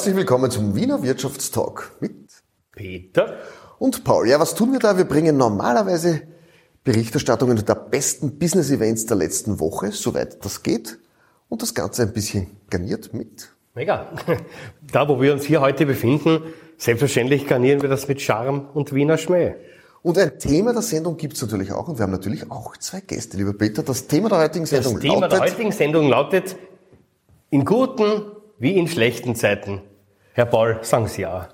Herzlich willkommen zum Wiener Wirtschaftstalk mit Peter und Paul. Ja, was tun wir da? Wir bringen normalerweise Berichterstattungen der besten Business-Events der letzten Woche, soweit das geht, und das Ganze ein bisschen garniert mit. Mega. Da, wo wir uns hier heute befinden, selbstverständlich garnieren wir das mit Charme und Wiener Schmäh. Und ein Thema der Sendung gibt's natürlich auch, und wir haben natürlich auch zwei Gäste, lieber Peter. Das Thema der heutigen Sendung lautet... Das Thema lautet, der heutigen Sendung lautet, in guten wie in schlechten Zeiten. Herr Paul, sagen Sie ja.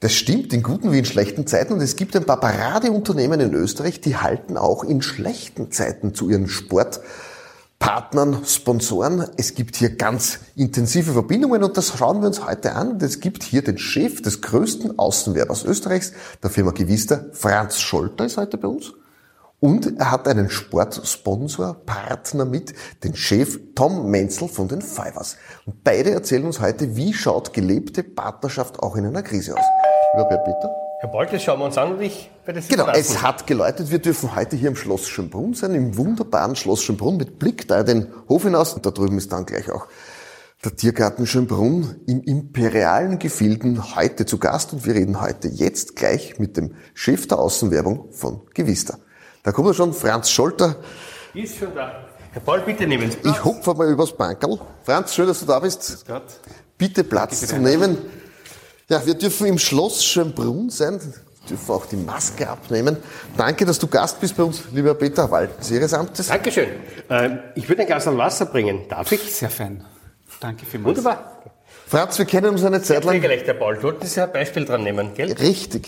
Das stimmt, in guten wie in schlechten Zeiten. Und es gibt ein paar Paradeunternehmen in Österreich, die halten auch in schlechten Zeiten zu ihren Sportpartnern, Sponsoren. Es gibt hier ganz intensive Verbindungen und das schauen wir uns heute an. Es gibt hier den Chef des größten Außenwerbers Österreichs, der Firma Gewister, Franz Scholter ist heute bei uns. Und er hat einen Sportsponsor, Partner mit, den Chef Tom Menzel von den Fivers. Und beide erzählen uns heute, wie schaut gelebte Partnerschaft auch in einer Krise aus. Lieber Bert Peter. Herr Bolt, das schauen wir uns an und ich werde es Genau, es hat geläutet. Wir dürfen heute hier im Schloss Schönbrunn sein, im wunderbaren Schloss Schönbrunn mit Blick da den Hof hinaus. Und da drüben ist dann gleich auch der Tiergarten Schönbrunn im imperialen Gefilden heute zu Gast und wir reden heute jetzt gleich mit dem Chef der Außenwerbung von Gewista. Da kommt er schon, Franz Scholter. Ist schon da. Herr Paul, bitte nehmen Sie Platz. Ich hupfe mal übers Bankerl. Franz, schön, dass du da bist. Bitte Platz zu nehmen. Ja, wir dürfen im Schloss Schönbrunn sein, dürfen auch die Maske abnehmen. Danke, dass du Gast bist bei uns, lieber Peter Waltens Ihres Amtes. Dankeschön. Ähm, ich würde ein Glas an Wasser bringen. Darf ich? Sehr fein. Danke vielmals. Wunderbar. Franz, wir kennen uns eine Zeit lang. Pflegerecht, Herr Paul. Du wolltest ja ein Beispiel dran nehmen, gell? Richtig.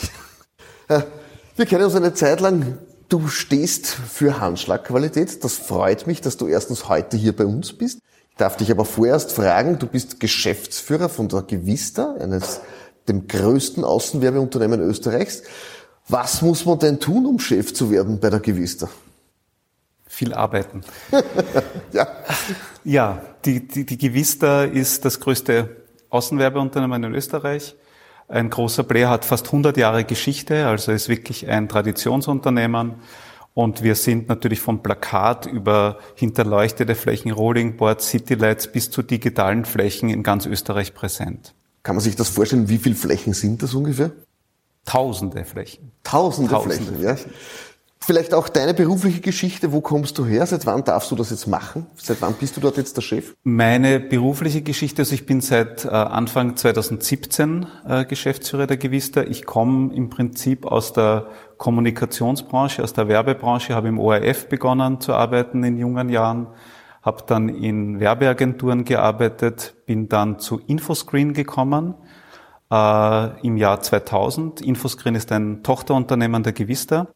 Wir kennen uns eine Zeit lang. Du stehst für Handschlagqualität. Das freut mich, dass du erstens heute hier bei uns bist. Ich darf dich aber vorerst fragen, du bist Geschäftsführer von der Gewista, eines dem größten Außenwerbeunternehmen Österreichs. Was muss man denn tun, um Chef zu werden bei der Gewista? Viel arbeiten. Ja, Ja, die, die, die Gewista ist das größte Außenwerbeunternehmen in Österreich. Ein großer Player hat fast 100 Jahre Geschichte, also ist wirklich ein Traditionsunternehmen. Und wir sind natürlich vom Plakat über hinterleuchtete Flächen, Rollingboards, Citylights bis zu digitalen Flächen in ganz Österreich präsent. kann man sich das vorstellen? Wie viele Flächen sind das ungefähr? Tausende Flächen. Tausende, Tausende Flächen, ja. Vielleicht auch deine berufliche Geschichte. Wo kommst du her? Seit wann darfst du das jetzt machen? Seit wann bist du dort jetzt der Chef? Meine berufliche Geschichte, also ich bin seit äh, Anfang 2017 äh, Geschäftsführer der Gewista. Ich komme im Prinzip aus der Kommunikationsbranche, aus der Werbebranche, habe im ORF begonnen zu arbeiten in jungen Jahren, habe dann in Werbeagenturen gearbeitet, bin dann zu Infoscreen gekommen äh, im Jahr 2000. Infoscreen ist ein Tochterunternehmen der Gewista.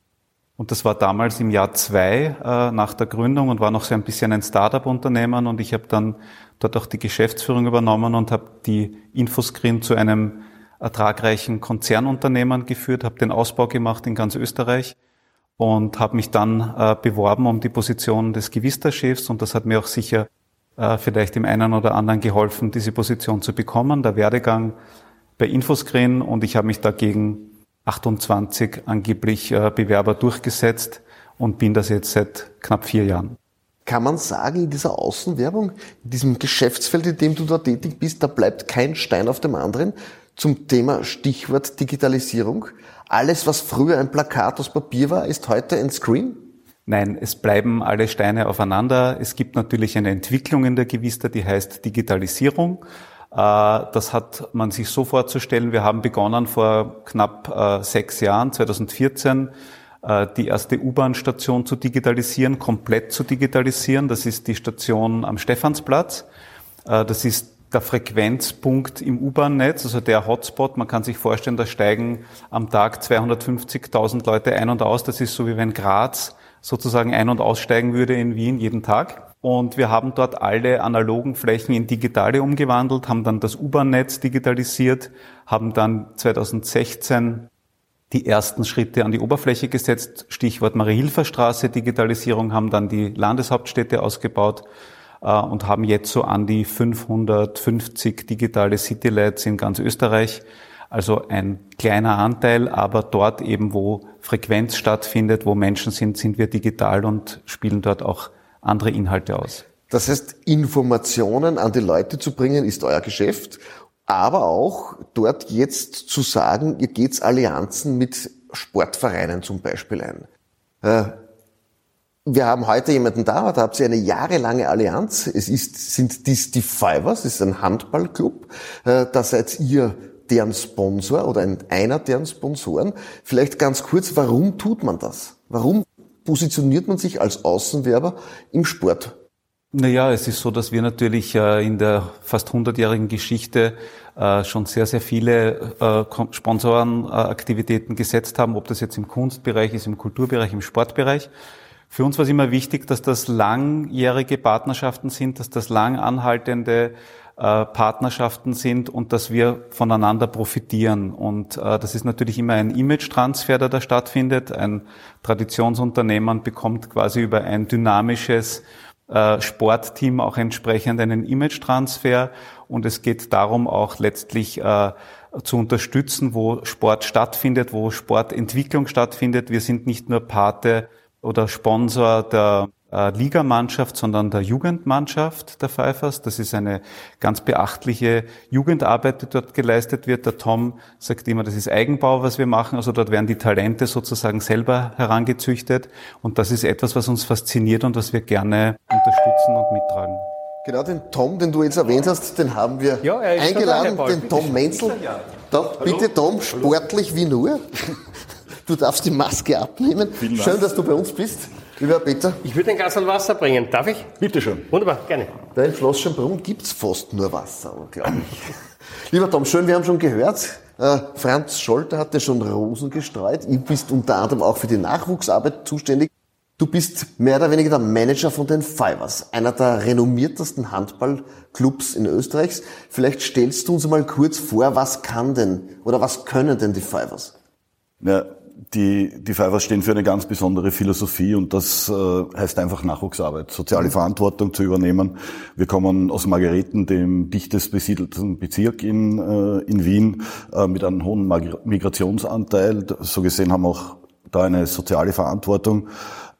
Und das war damals im Jahr zwei äh, nach der Gründung und war noch so ein bisschen ein Startup-Unternehmen. Und ich habe dann dort auch die Geschäftsführung übernommen und habe die Infoscreen zu einem ertragreichen Konzernunternehmen geführt, habe den Ausbau gemacht in ganz Österreich und habe mich dann äh, beworben um die Position des Gewista-Chefs. Und das hat mir auch sicher äh, vielleicht dem einen oder anderen geholfen, diese Position zu bekommen. Der Werdegang bei Infoscreen und ich habe mich dagegen 28 angeblich äh, Bewerber durchgesetzt und bin das jetzt seit knapp vier Jahren. Kann man sagen, in dieser Außenwerbung, in diesem Geschäftsfeld, in dem du da tätig bist, da bleibt kein Stein auf dem anderen zum Thema Stichwort Digitalisierung. Alles, was früher ein Plakat aus Papier war, ist heute ein Screen? Nein, es bleiben alle Steine aufeinander. Es gibt natürlich eine Entwicklung in der Gewista, die heißt Digitalisierung. Äh, Das hat man sich so vorzustellen. Wir haben begonnen vor knapp äh, sechs Jahren, 2014, äh, die erste U-Bahn-Station zu digitalisieren, komplett zu digitalisieren. Das ist die Station am Stephansplatz. Das ist der Frequenzpunkt im U-Bahn-Netz, also der Hotspot. Man kann sich vorstellen, da steigen am Tag 250.000 Leute ein und aus. Das ist so wie wenn Graz sozusagen ein- und aussteigen würde in Wien jeden Tag. Und wir haben dort alle analogen Flächen in digitale umgewandelt, haben dann das U-Bahn-Netz digitalisiert, haben dann 2016 die ersten Schritte an die Oberfläche gesetzt, Stichwort Marie-Hilfer-Straße, Digitalisierung, haben dann die Landeshauptstädte ausgebaut äh, und haben jetzt so an die 550 digitale Citylights in ganz Österreich. Also ein kleiner Anteil, aber dort eben, wo Frequenz stattfindet, wo Menschen sind, sind wir digital und spielen dort auch andere Inhalte aus. Das heißt, Informationen an die Leute zu bringen, ist euer Geschäft. aber auch dort jetzt zu sagen, ihr geht Allianzen mit Sportvereinen zum Beispiel ein. Äh, wir haben heute jemanden da, da habt ihr eine jahrelange Allianz. Es ist, sind dies die Fivers, das ist ein Handballclub. Äh, da seid ihr deren Sponsor oder einer deren Sponsoren. Vielleicht ganz kurz, warum tut man das? Warum positioniert man sich als Außenwerber im Sport? Naja, es ist so, dass wir natürlich äh, in der fast 100-jährigen Geschichte äh, schon sehr, sehr viele äh, Sponsorenaktivitäten gesetzt haben, ob das jetzt im Kunstbereich ist, im Kulturbereich, im Sportbereich. Für uns war es immer wichtig, dass das langjährige Partnerschaften sind, dass das lang anhaltende Partnerschaften sind und dass wir voneinander profitieren. Und das ist natürlich immer ein Image-Transfer, der da stattfindet. Ein Traditionsunternehmen bekommt quasi über ein dynamisches äh, Sportteam auch entsprechend einen Image-Transfer und es geht darum auch letztlich äh, zu unterstützen, wo Sport stattfindet, wo Sportentwicklung stattfindet. Wir sind nicht nur Pate oder Sponsor der äh, Ligamannschaft, sondern der Jugendmannschaft der Pfeifers. Das ist eine ganz beachtliche Jugendarbeit, die dort geleistet wird. Der Tom sagt immer, das ist Eigenbau, was wir machen. Also dort werden die Talente sozusagen selber herangezüchtet. Und das ist etwas, was uns fasziniert und was wir gerne unterstützen und mittragen. Genau, den Tom, den du jetzt erwähnt hast, den haben wir ja, eingeladen, den Tom Menzel. Doch, bitte Tom, sportlich wie nur. Du darfst die Maske abnehmen. Schön, dass du bei uns bist. Lieber Peter. Ich würde ein Glas Wasser bringen. Darf ich? Bitte schön. Wunderbar, gerne. Da in Schloss gibt es fast nur Wasser, glaube ich. Lieber Tom, schön, wir haben schon gehört, äh, Franz Scholter hat ja schon Rosen gestreut. Du bist unter anderem auch für die Nachwuchsarbeit zuständig. Du bist mehr oder weniger der Manager von den Fivers, einer der renommiertesten Handballclubs in Österreichs. Vielleicht stellst du uns mal kurz vor, was kann denn oder was können denn die Fivers? Ja, die, die Fivers stehen für eine ganz besondere Philosophie und das äh, heißt einfach Nachwuchsarbeit, soziale mhm. Verantwortung zu übernehmen. Wir kommen aus Margareten, dem dichtest besiedelten Bezirk in, äh, in Wien, äh, mit einem hohen Migrationsanteil. So gesehen haben wir auch da eine soziale Verantwortung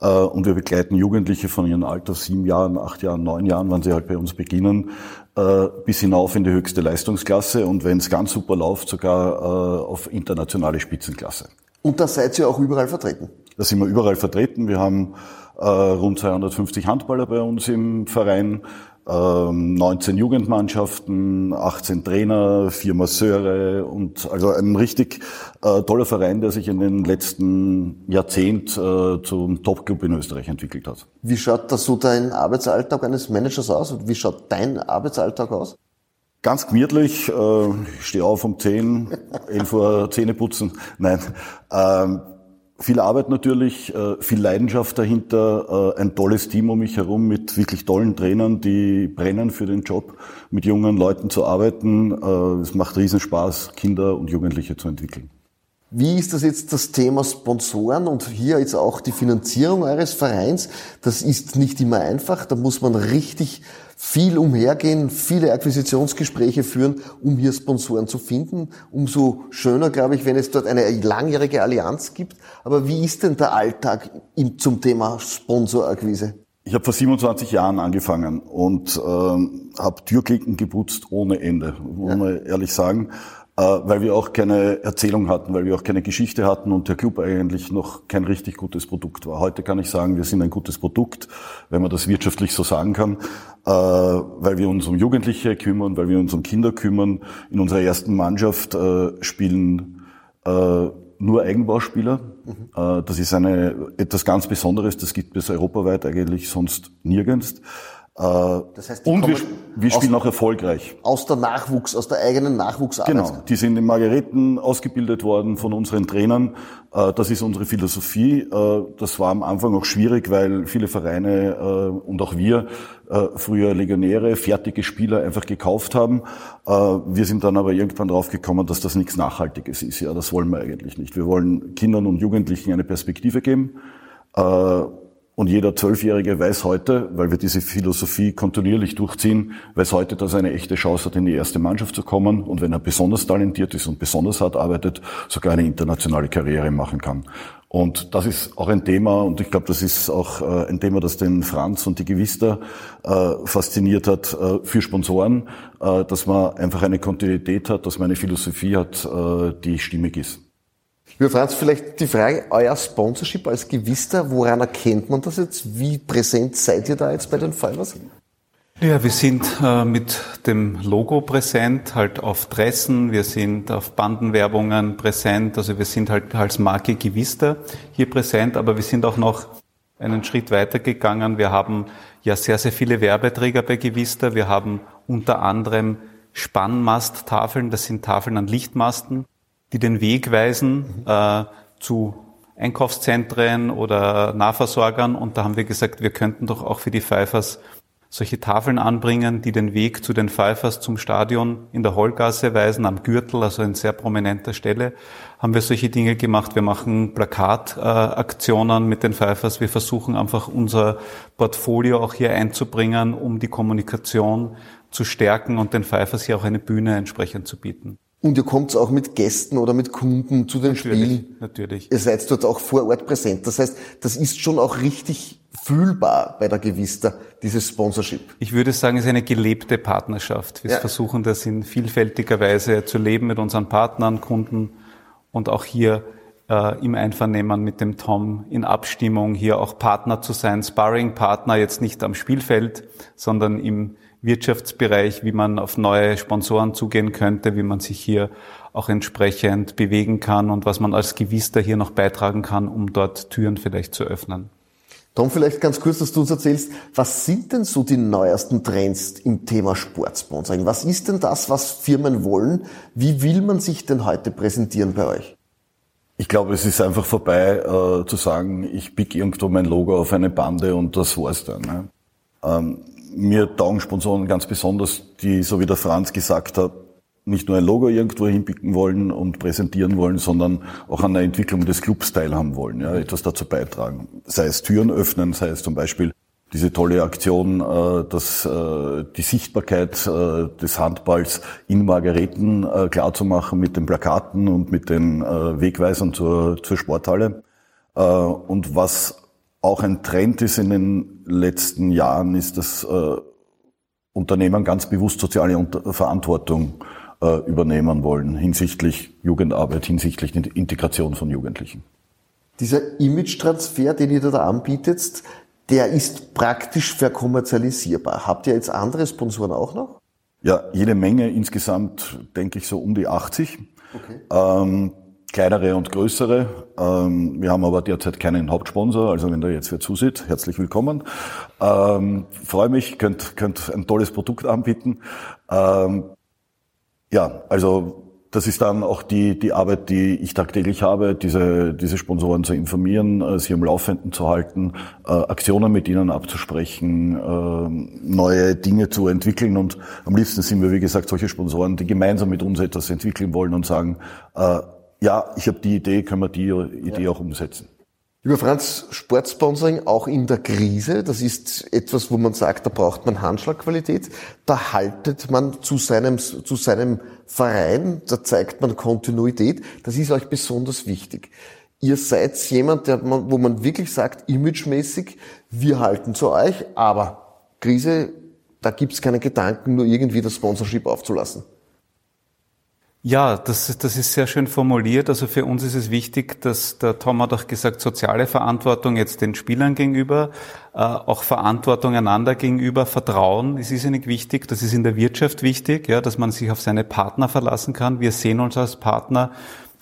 äh, und wir begleiten Jugendliche von ihrem Alter sieben Jahren, acht Jahren, neun Jahren, wann sie halt bei uns beginnen, äh, bis hinauf in die höchste Leistungsklasse und wenn es ganz super läuft, sogar äh, auf internationale Spitzenklasse. Und da seid ihr auch überall vertreten? Da sind wir überall vertreten. Wir haben äh, rund 250 Handballer bei uns im Verein, äh, 19 Jugendmannschaften, 18 Trainer, vier Masseure und also ein richtig äh, toller Verein, der sich in den letzten Jahrzehnt äh, zum Topclub in Österreich entwickelt hat. Wie schaut das so dein Arbeitsalltag eines Managers aus? Wie schaut dein Arbeitsalltag aus? Ganz gemütlich, äh, ich stehe auf um 10, 11 Uhr Zähne putzen. Nein, ähm, viel Arbeit natürlich, äh, viel Leidenschaft dahinter, äh, ein tolles Team um mich herum mit wirklich tollen Trainern, die brennen für den Job, mit jungen Leuten zu arbeiten. Äh, es macht riesen Spaß, Kinder und Jugendliche zu entwickeln. Wie ist das jetzt das Thema Sponsoren und hier jetzt auch die Finanzierung eures Vereins? Das ist nicht immer einfach, da muss man richtig viel umhergehen, viele Akquisitionsgespräche führen, um hier Sponsoren zu finden. Umso schöner, glaube ich, wenn es dort eine langjährige Allianz gibt. Aber wie ist denn der Alltag zum Thema Sponsorakquise? Ich habe vor 27 Jahren angefangen und ähm, habe Türklicken geputzt ohne Ende, muss ja. man ehrlich sagen. Äh, weil wir auch keine Erzählung hatten, weil wir auch keine Geschichte hatten und der Club eigentlich noch kein richtig gutes Produkt war. Heute kann ich sagen, wir sind ein gutes Produkt, wenn man das wirtschaftlich so sagen kann, äh, weil wir uns um Jugendliche kümmern, weil wir uns um Kinder kümmern. In unserer ersten Mannschaft äh, spielen nur Eigenbauspieler. Mhm. Das ist eine, etwas ganz Besonderes, das gibt es europaweit eigentlich sonst nirgends. Äh, das heißt, und wir, wir spielen auch erfolgreich. Aus der Nachwuchs, aus der eigenen Nachwuchsarbeit. Genau, die sind in Margareten ausgebildet worden von unseren Trainern. Äh, das ist unsere Philosophie. Äh, das war am Anfang auch schwierig, weil viele Vereine und auch wir früher Legionäre, fertige Spieler einfach gekauft haben. Wir sind dann aber irgendwann drauf gekommen, dass das nichts Nachhaltiges ist. Ja, das wollen wir eigentlich nicht. Wir wollen Kindern und Jugendlichen eine Perspektive geben und jeder Zwölfjährige weiß heute, weil wir diese Philosophie kontinuierlich durchziehen, weiß heute, dass er eine echte Chance hat, in die erste Mannschaft zu kommen und wenn er besonders talentiert ist und besonders hart arbeitet, sogar eine internationale Karriere machen kann. Und das ist auch ein Thema, und ich glaube, das ist auch äh, ein Thema, das den Franz und die Gewister äh, fasziniert hat äh, für Sponsoren, äh, dass man einfach eine Kontinuität hat, dass man eine Philosophie hat, äh, die stimmig ist. Lieber Franz, vielleicht die Frage, euer Sponsorship als Gewister, woran erkennt man das jetzt? Wie präsent seid ihr da jetzt bei den Fibers? Ja, wir sind äh, mit dem Logo präsent, halt auf Dressen, wir sind auf Bandenwerbungen präsent, also wir sind halt als Marke Gewister hier präsent, aber wir sind auch noch einen Schritt weiter gegangen. Wir haben ja sehr, sehr viele Werbeträger bei Gewister. Wir haben unter anderem Spannmasttafeln, das sind Tafeln an Lichtmasten, die den Weg weisen äh, zu Einkaufszentren oder Nahversorgern. Und da haben wir gesagt, wir könnten doch auch für die Pfeifers solche Tafeln anbringen, die den Weg zu den Pfeifers zum Stadion in der Hollgasse weisen, am Gürtel, also in sehr prominenter Stelle, haben wir solche Dinge gemacht. Wir machen Plakataktionen mit den Pfeifers. Wir versuchen einfach unser Portfolio auch hier einzubringen, um die Kommunikation zu stärken und den Pfeifers hier auch eine Bühne entsprechend zu bieten. Und ihr kommt auch mit Gästen oder mit Kunden zu den natürlich, Spielen. Natürlich. Ihr seid dort auch vor Ort präsent. Das heißt, das ist schon auch richtig fühlbar bei der Gewister, dieses Sponsorship. Ich würde sagen, es ist eine gelebte Partnerschaft. Wir ja. versuchen das in vielfältiger Weise zu leben mit unseren Partnern, Kunden und auch hier äh, im Einvernehmen mit dem Tom in Abstimmung hier auch Partner zu sein, Sparring-Partner jetzt nicht am Spielfeld, sondern im Wirtschaftsbereich, wie man auf neue Sponsoren zugehen könnte, wie man sich hier auch entsprechend bewegen kann und was man als Gewister hier noch beitragen kann, um dort Türen vielleicht zu öffnen. Tom, vielleicht ganz kurz, dass du uns erzählst, was sind denn so die neuesten Trends im Thema Sportsponsoring? Was ist denn das, was Firmen wollen? Wie will man sich denn heute präsentieren bei euch? Ich glaube, es ist einfach vorbei äh, zu sagen, ich pick irgendwo mein Logo auf eine Bande und das war's dann. Ne? Ähm, mir taugen Sponsoren ganz besonders, die, so wie der Franz gesagt hat, nicht nur ein Logo irgendwo hinpicken wollen und präsentieren wollen, sondern auch an der Entwicklung des Clubs teilhaben wollen, ja, etwas dazu beitragen. Sei es Türen öffnen, sei es zum Beispiel diese tolle Aktion, äh, dass äh, die Sichtbarkeit äh, des Handballs in Margareten klarzumachen mit den Plakaten und mit den Wegweisern zur, zur Sporthalle. Und was auch ein Trend ist in den letzten Jahren, ist, dass äh, Unternehmen ganz bewusst soziale Unter Verantwortung äh, übernehmen wollen hinsichtlich Jugendarbeit, hinsichtlich Integration von Jugendlichen. Dieser Image-Transfer, den ihr da anbietet, der ist praktisch verkommerzialisierbar. Habt ihr jetzt andere Sponsoren auch noch? Ja, jede Menge. Insgesamt denke ich so um die 80. Okay. Ähm, kleinere und größere. Ähm, wir haben aber derzeit keinen Hauptsponsor, also wenn da jetzt wer zusieht, herzlich willkommen. Ähm, freue mich, könnt, könnt ein tolles Produkt anbieten. Ähm, ja, also das ist dann auch die, die Arbeit, die ich tagtäglich habe, diese, diese Sponsoren zu informieren, äh, sie am Laufenden zu halten, äh, Aktionen mit ihnen abzusprechen, äh, neue Dinge zu entwickeln. Und am liebsten sind wir, wie gesagt, solche Sponsoren, die gemeinsam mit uns etwas entwickeln wollen und sagen, äh, ja, ich habe die Idee, können wir die Idee ja. auch umsetzen. Lieber Franz, Sportsponsoring auch in der Krise, das ist etwas, wo man sagt, da braucht man Handschlagqualität. Da haltet man zu seinem, zu seinem Verein, da zeigt man Kontinuität. Das ist euch besonders wichtig. Ihr seid jemand, der, wo man wirklich sagt, imagemäßig, wir halten zu euch, aber Krise, da gibt's keine Gedanken, nur irgendwie das Sponsorship aufzulassen. Ja, das, das ist sehr schön formuliert. Also für uns ist es wichtig, dass der Tom hat auch gesagt, soziale Verantwortung jetzt den Spielern gegenüber, äh, auch Verantwortung einander gegenüber, Vertrauen. Ist nicht wichtig. Das ist in der Wirtschaft wichtig, ja, dass man sich auf seine Partner verlassen kann. Wir sehen uns als Partner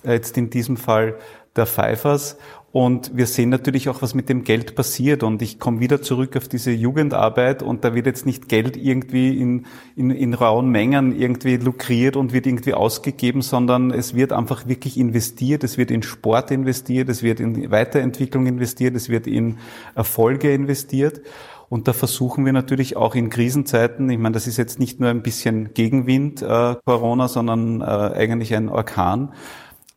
äh, jetzt in diesem Fall der Pfeifers und wir sehen natürlich auch, was mit dem Geld passiert. Und ich komme wieder zurück auf diese Jugendarbeit und da wird jetzt nicht Geld irgendwie in, in, in rauen Mengen irgendwie lukriert und wird irgendwie ausgegeben, sondern es wird einfach wirklich investiert. Es wird in Sport investiert, es wird in Weiterentwicklung investiert, es wird in Erfolge investiert. Und da versuchen wir natürlich auch in Krisenzeiten, ich meine, das ist jetzt nicht nur ein bisschen Gegenwind, äh, Corona, sondern äh, eigentlich ein Orkan,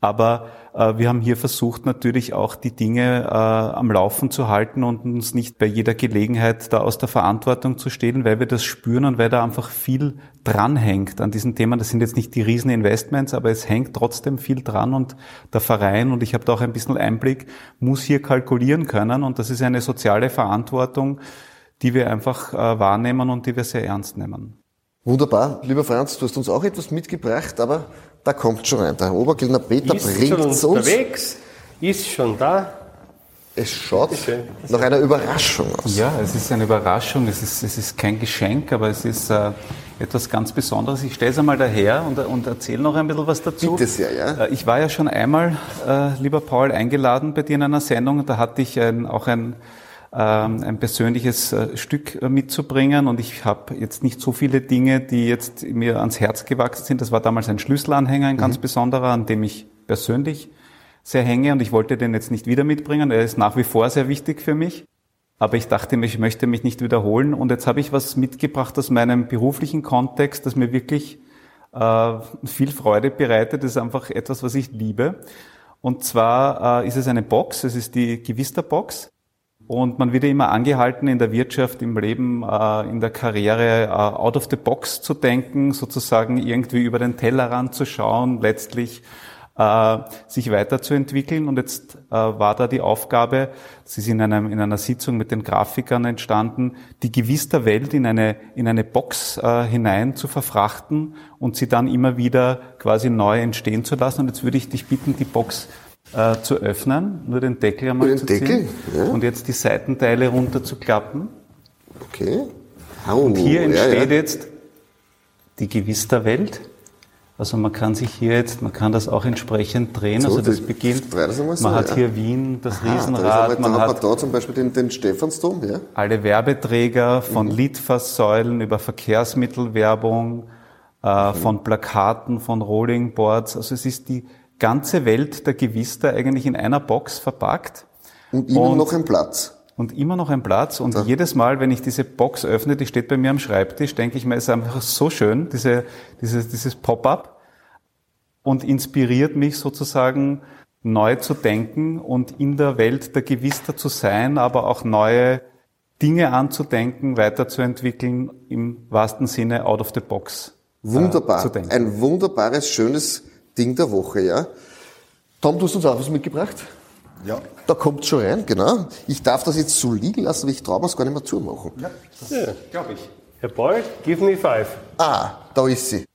Aber äh, wir haben hier versucht, natürlich auch die Dinge äh, am Laufen zu halten und uns nicht bei jeder Gelegenheit da aus der Verantwortung zu stehlen, weil wir das spüren und weil da einfach viel dranhängt an diesen Themen. Das sind jetzt nicht die riesen Investments, aber es hängt trotzdem viel dran und der Verein, und ich habe da auch ein bisschen Einblick, muss hier kalkulieren können und das ist eine soziale Verantwortung, die wir einfach äh, wahrnehmen und die wir sehr ernst nehmen. Wunderbar. Lieber Franz, du hast uns auch etwas mitgebracht, aber da kommt schon rein. Der Obergildner Peter ist bringt schon uns. unterwegs, ist schon da. Es schaut nach einer Überraschung aus. Ja, es ist eine Überraschung, es ist, es ist kein Geschenk, aber es ist äh, etwas ganz Besonderes. Ich stelle es einmal daher und, und erzähle noch ein bisschen was dazu. Bitte sehr, ja. Äh, Ich war ja schon einmal, äh, lieber Paul, eingeladen bei dir in einer Sendung. Da hatte ich ein, auch ein, ein persönliches äh, Stück äh, mitzubringen und ich habe jetzt nicht so viele Dinge, die jetzt mir ans Herz gewachsen sind. Das war damals ein Schlüsselanhänger, ein ganz besonderer, an dem ich persönlich sehr hänge und ich wollte den jetzt nicht wieder mitbringen. Er ist nach wie vor sehr wichtig für mich. Aber ich dachte mir, ich möchte mich nicht wiederholen. Und jetzt habe ich was mitgebracht aus meinem beruflichen Kontext, das mir wirklich äh, viel Freude bereitet. Das ist einfach etwas, was ich liebe. Und zwar äh, ist es eine Box, es ist die Gewister-Box. Und man wird ja immer angehalten, in der Wirtschaft, im Leben, äh, in der Karriere, äh, out of the box zu denken, sozusagen irgendwie über den Tellerrand zu schauen, letztlich äh, sich weiterzuentwickeln. Und jetzt war da die Aufgabe, sie ist in, einem, in einer Sitzung mit den Grafikern entstanden, die gewiss der Welt in eine, in eine Box hinein zu verfrachten und sie dann immer wieder quasi neu entstehen zu lassen. Und jetzt würde ich dich bitten, die Box äh, zu öffnen, nur den Deckel einmal den zu Deckel, ziehen ja. und jetzt die Seitenteile runter zu klappen. Okay. Oh, Und hier ja, entsteht ja. jetzt die Gewisterwelt. Also man kann sich hier jetzt, man kann das auch entsprechend drehen. So, also das beginnt, das so, man hat ja. hier Wien, das Ah, Riesenrad, da, man da hat hat man da zum Beispiel den, den Stephansdom, ja? alle Werbeträger von Mhm. Litfaßsäulen über Verkehrsmittelwerbung, äh, Mhm. von Plakaten, von Rollingboards. Also es ist die ganze Welt der Gewister eigentlich in einer Box verpackt. Und immer Und- noch ein Platz. Und immer noch ein Platz. Und jedes Mal, wenn ich diese Box öffne, die steht bei mir am Schreibtisch, denke ich mir, es ist einfach so schön, diese, dieses, dieses Pop-up und inspiriert mich sozusagen neu zu denken und in der Welt der Gewister zu sein, aber auch neue Dinge anzudenken, weiterzuentwickeln, im wahrsten Sinne out of the box. äh, Wunderbar. zu denken. Ein wunderbares, schönes Ding der Woche, ja? Tom, du hast uns auch was mitgebracht? Ja. Da kommt schon rein, genau. Ich darf das jetzt so liegen lassen, weil ich traue mir es gar nicht mehr zumachen. Ja. Glaube ich. Herr Paul, give me five. Ah, da ist sie.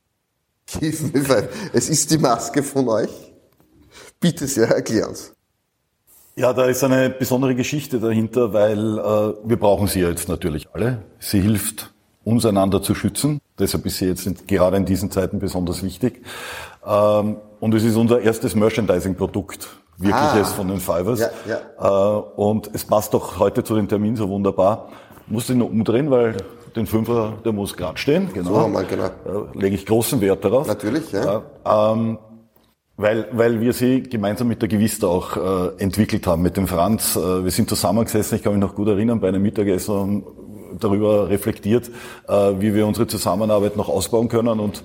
Give me five. Es ist die Maske von euch. Bitte sehr, erklär uns. Ja, da ist eine besondere Geschichte dahinter, weil äh, wir brauchen sie ja jetzt natürlich alle. Sie hilft uns einander zu schützen. Deshalb ist sie jetzt in, gerade in diesen Zeiten besonders wichtig. Ähm, und es ist unser erstes Merchandising-Produkt, wirkliches Ah. von den Fivers. Ja, Äh, und es passt doch heute zu dem Termin so wunderbar. Muss ihn nur umdrehen, weil den Fünfer, der muss gerade stehen. Genau. So haben wir, genau. Da lege ich großen Wert darauf. Natürlich, ja. Ja, ähm, weil, weil wir sie gemeinsam mit der Gewister auch äh, entwickelt haben, mit dem Franz. Äh, wir sind zusammengesessen, ich kann mich noch gut erinnern, bei einem Mittagessen haben darüber reflektiert, äh, wie wir unsere Zusammenarbeit noch ausbauen können. Und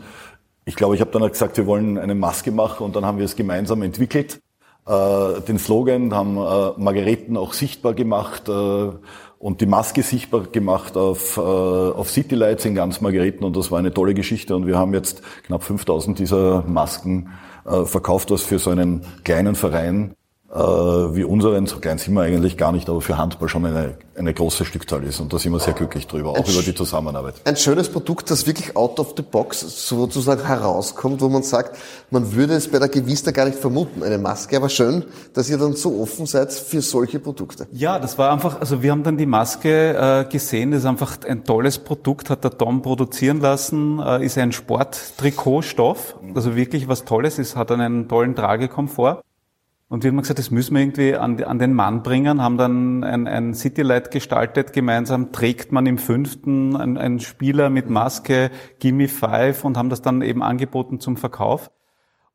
ich glaube, ich habe dann gesagt, wir wollen eine Maske machen und dann haben wir es gemeinsam entwickelt. Äh, den Slogan haben äh, Margareten auch sichtbar gemacht äh, und die Maske sichtbar gemacht auf, äh, auf City Lights in ganz Margareten und das war eine tolle Geschichte und wir haben jetzt knapp 5000 dieser Masken äh, verkauft, was für so einen kleinen Verein wie unseren, so klein sind wir eigentlich gar nicht, aber für Handball schon eine, eine große Stückzahl ist und da sind wir sehr glücklich drüber, auch über die Zusammenarbeit. Ein schönes Produkt, das wirklich out of the box sozusagen herauskommt, wo man sagt, man würde es bei der Gewister gar nicht vermuten, eine Maske. Aber schön, dass ihr dann so offen seid für solche Produkte. Ja, das war einfach, also wir haben dann die Maske äh, gesehen, das ist einfach ein tolles Produkt, hat der Tom produzieren lassen, äh, ist ein Sporttrikotstoff, also wirklich was Tolles, es hat einen tollen Tragekomfort. Und wir haben gesagt, das müssen wir irgendwie an, an den Mann bringen, haben dann ein, ein Citylight gestaltet, gemeinsam trägt man im fünften ein, Spieler mit Maske, Gimme Five und haben das dann eben angeboten zum Verkauf.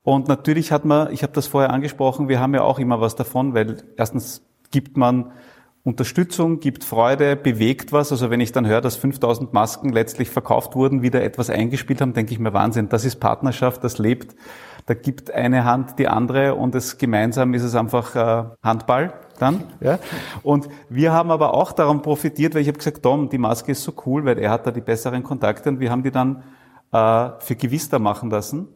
Und natürlich hat man, ich habe das vorher angesprochen, wir haben ja auch immer was davon, weil erstens gibt man Unterstützung, gibt Freude, bewegt was. Also wenn ich dann höre, dass 5000 Masken letztlich verkauft wurden, wieder etwas eingespielt haben, denke ich mir Wahnsinn. Das ist Partnerschaft, das lebt. Da gibt eine Hand die andere und es gemeinsam ist es einfach äh, Handball dann. Ja. Und wir haben aber auch daran profitiert, weil ich habe gesagt, Tom, die Maske ist so cool, weil er hat da die besseren Kontakte und wir haben die dann äh, für Gewister machen lassen.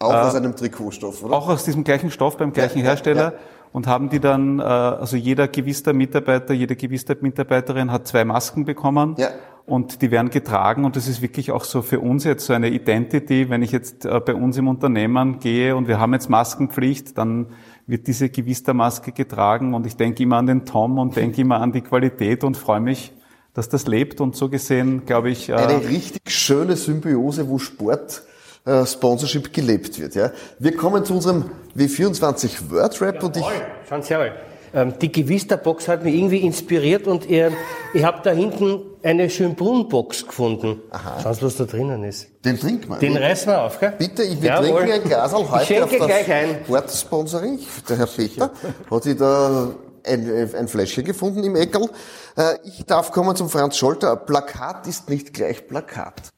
Auch äh, aus einem Trikotstoff, oder? Auch aus diesem gleichen Stoff beim gleichen ja, Hersteller. Ja, und haben die dann, äh, also jeder gewisster Mitarbeiter, jede gewisster Mitarbeiterin hat zwei Masken bekommen. Ja. Und die werden getragen und das ist wirklich auch so für uns jetzt so eine Identity. Wenn ich jetzt äh, bei uns im Unternehmen gehe und wir haben jetzt Maskenpflicht, dann wird diese Gewistermaske getragen und ich denke immer an den Tom und denke immer an die Qualität und freue mich, dass das lebt und so gesehen, glaube ich. Äh Eine richtig schöne Symbiose, wo Sport äh, Sponsorship gelebt wird. Ja. Wir kommen zu unserem W24 Word Rap und ich. Schauen Sie mal. Ähm, die Gewisterbox hat mich irgendwie inspiriert und ihr, ich habe da hinten eine Schönbrunn-Box gefunden. Aha. Schauen Sie, was da drinnen ist. Den trinken wir. Den reißen wir auf, gell? Bitte, ich, wir Jawohl. trinken ein Glas heute auf das Wortsponsoring. Der Herr Peter hat sich da ein, ein Fläschchen gefunden im Eckel. Äh, ich darf kommen zum Franz Scholter. Plakat ist nicht gleich Plakat.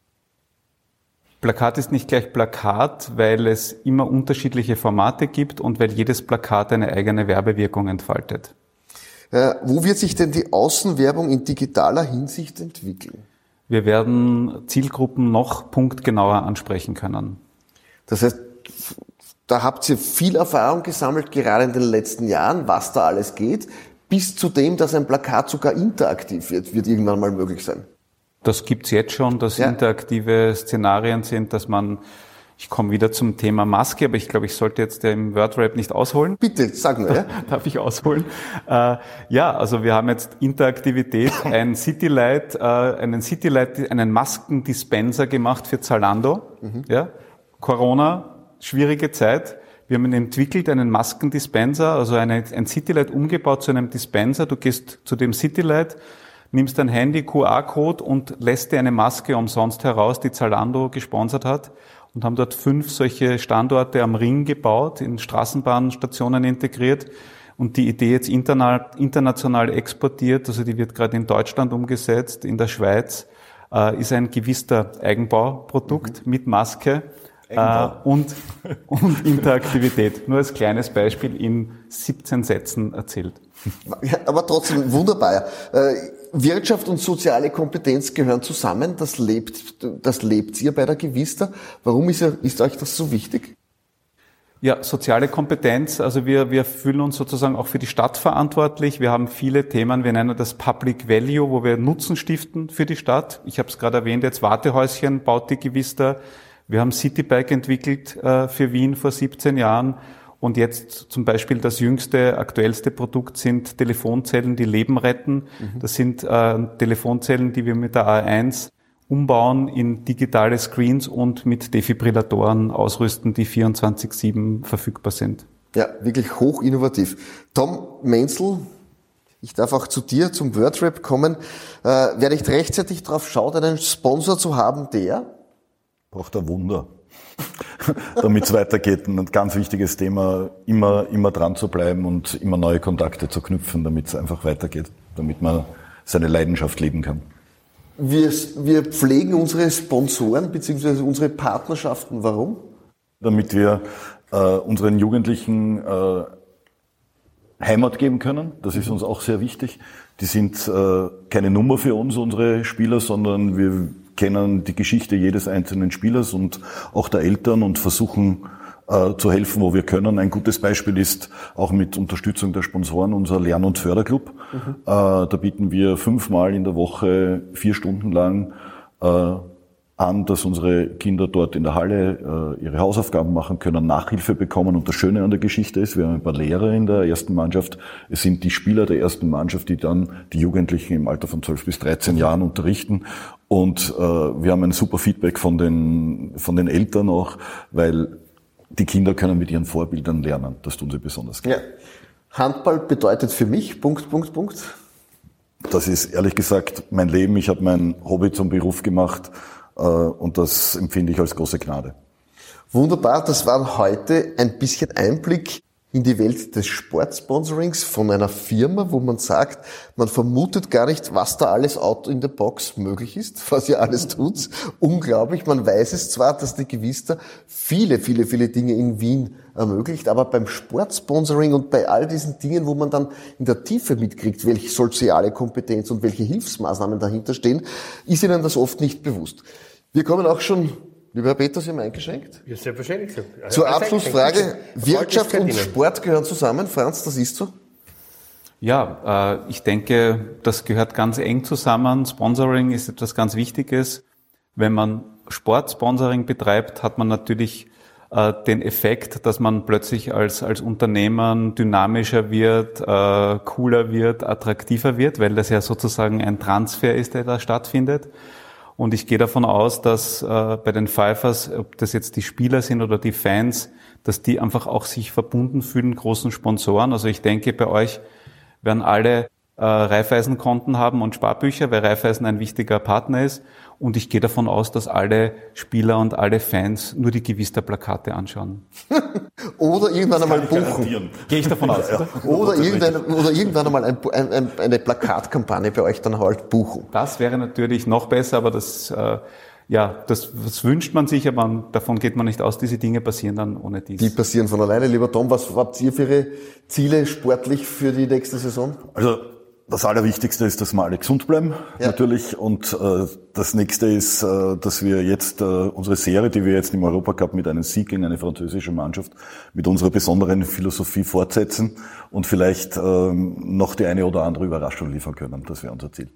Plakat ist nicht gleich Plakat, weil es immer unterschiedliche Formate gibt und weil jedes Plakat eine eigene Werbewirkung entfaltet. Äh, wo wird sich denn die Außenwerbung in digitaler Hinsicht entwickeln? Wir werden Zielgruppen noch punktgenauer ansprechen können. Das heißt, da habt ihr viel Erfahrung gesammelt, gerade in den letzten Jahren, was da alles geht, bis zu dem, dass ein Plakat sogar interaktiv wird, wird irgendwann mal möglich sein. Das gibt's jetzt schon, dass ja. interaktive Szenarien sind, dass man ich komme wieder zum Thema Maske, aber ich glaube, ich sollte jetzt im Wordrap nicht ausholen. Bitte, sag nur. Ja? Darf ich ausholen? Äh, ja, also wir haben jetzt Interaktivität, ein Citylight, äh, einen Citylight, einen Maskendispenser gemacht für Zalando. Mhm. Ja, Corona, schwierige Zeit. Wir haben entwickelt, einen Maskendispenser, also eine, ein Citylight umgebaut zu einem Dispenser. Du gehst zu dem Citylight, nimmst dein Handy, QR-Code und lässt dir eine Maske umsonst heraus, die Zalando gesponsert hat und haben dort fünf solche Standorte am Ring gebaut, in Straßenbahnstationen integriert und die Idee jetzt international exportiert, also die wird gerade in Deutschland umgesetzt, in der Schweiz, äh, ist ein gewisser Eigenbauprodukt mhm. mit Maske äh, und, und Interaktivität. Nur als kleines Beispiel in 17 Sätzen erzählt. Ja, aber trotzdem wunderbar. Äh, Wirtschaft und soziale Kompetenz gehören zusammen. Das lebt, das lebt ihr bei der Gewister. Warum ist, ist euch das so wichtig? Ja, soziale Kompetenz. Also wir, wir fühlen uns sozusagen auch für die Stadt verantwortlich. Wir haben viele Themen. Wir nennen das Public Value, wo wir Nutzen stiften für die Stadt. Ich habe es gerade erwähnt, jetzt Wartehäuschen baut die Gewister. Wir haben Citybike entwickelt äh, für Wien vor 17 Jahren. Und jetzt zum Beispiel das jüngste, aktuellste Produkt sind Telefonzellen, die Leben retten. Mhm. Das sind äh, Telefonzellen, die wir mit der A1 umbauen in digitale Screens und mit Defibrillatoren ausrüsten, die 24-7 verfügbar sind. Ja, wirklich hoch innovativ. Tom Menzel, ich darf auch zu dir zum Wordrap kommen. Äh, wer nicht rechtzeitig darauf schaut, einen Sponsor zu haben, der braucht ein Wunder. damit es weitergeht. Ein ganz wichtiges Thema, immer, immer dran zu bleiben und immer neue Kontakte zu knüpfen, damit es einfach weitergeht, damit man seine Leidenschaft leben kann. Wir, wir pflegen unsere Sponsoren bzw. unsere Partnerschaften. Warum? Damit wir äh, unseren Jugendlichen äh, Heimat geben können. Das ist uns auch sehr wichtig. Die sind äh, keine Nummer für uns, unsere Spieler, sondern wir kennen die Geschichte jedes einzelnen Spielers und auch der Eltern und versuchen äh, zu helfen, wo wir können. Ein gutes Beispiel ist auch mit Unterstützung der Sponsoren unser Lern- und Förderclub. Mhm. Äh, da bieten wir fünfmal in der Woche vier Stunden lang äh, an, dass unsere Kinder dort in der Halle äh, ihre Hausaufgaben machen können, Nachhilfe bekommen. Und das Schöne an der Geschichte ist, wir haben ein paar Lehrer in der ersten Mannschaft. Es sind die Spieler der ersten Mannschaft, die dann die Jugendlichen im Alter von 12 bis 13 Jahren unterrichten. Und äh, wir haben ein super Feedback von den, von den Eltern auch, weil die Kinder können mit ihren Vorbildern lernen. Das tun sie besonders gerne. Ja. Handball bedeutet für mich, Punkt, Punkt, Punkt. Das ist ehrlich gesagt mein Leben. Ich habe mein Hobby zum Beruf gemacht und das empfinde ich als große Gnade. Wunderbar, das war heute ein bisschen Einblick in die Welt des Sportsponsorings von einer Firma, wo man sagt, man vermutet gar nicht, was da alles out in the box möglich ist, was ihr alles tut. Unglaublich. Man weiß es zwar, dass die Gewista viele, viele, viele Dinge in Wien ermöglicht, aber beim Sportsponsoring und bei all diesen Dingen, wo man dann in der Tiefe mitkriegt, welche soziale Kompetenz und welche Hilfsmaßnahmen dahinter stehen, ist ihnen das oft nicht bewusst. Wir kommen auch schon Lieber Herr Peter, Sie haben eingeschränkt? Ja, selbstverständlich. Zur Abschlussfrage, Wirtschaft und Sport gehören zusammen. Franz, das ist so? Ja, äh, ich denke, das gehört ganz eng zusammen. Sponsoring ist etwas ganz Wichtiges. Wenn man Sportsponsoring betreibt, hat man natürlich äh, den Effekt, dass man plötzlich als, als Unternehmer dynamischer wird, äh, cooler wird, attraktiver wird, weil das ja sozusagen ein Transfer ist, der da stattfindet. Und ich gehe davon aus, dass äh, bei den Pfeifers, ob das jetzt die Spieler sind oder die Fans, dass die einfach auch sich verbunden fühlen, großen Sponsoren. Also ich denke, bei euch werden alle äh, Raiffeisenkonten haben und Sparbücher, weil Raiffeisen ein wichtiger Partner ist. Und ich gehe davon aus, dass alle Spieler und alle Fans nur die Gewista-Plakate anschauen. oder irgendwann einmal buchen. Gehe ich davon aus. Ja, oder, irgendein, oder irgendwann einmal ein, ein, eine Plakatkampagne bei euch dann halt buchen. Das wäre natürlich noch besser, aber das, äh, ja, das, das wünscht man sich, aber davon geht man nicht aus. Diese Dinge passieren dann ohne dies. Die passieren von alleine. Lieber Tom, was habt ihr für Ihre Ziele sportlich für die nächste Saison? Also das Allerwichtigste ist, dass wir alle gesund bleiben, ja. natürlich. Und äh, das nächste ist, äh, dass wir jetzt äh, unsere Serie, die wir jetzt im Europacup mit einem Sieg gegen eine französische Mannschaft mit unserer besonderen Philosophie fortsetzen und vielleicht äh, noch die eine oder andere Überraschung liefern können. Das wäre unser Ziel.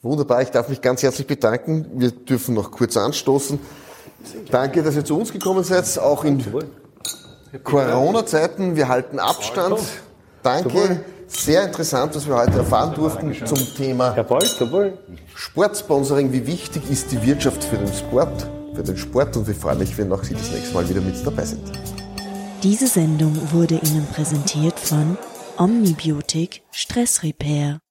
Wunderbar, ich darf mich ganz herzlich bedanken. Wir dürfen noch kurz anstoßen. Danke, dass ihr zu uns gekommen seid, auch in Corona-Zeiten. Wir halten Abstand. Danke. Sehr interessant, was wir heute erfahren durften zum Thema Sportsponsoring. Wie wichtig ist die Wirtschaft für den Sport, für den Sport und wie freundlich, wenn auch Sie das nächste Mal wieder mit dabei sind. Diese Sendung wurde Ihnen präsentiert von Omnibiotik Stress Repair.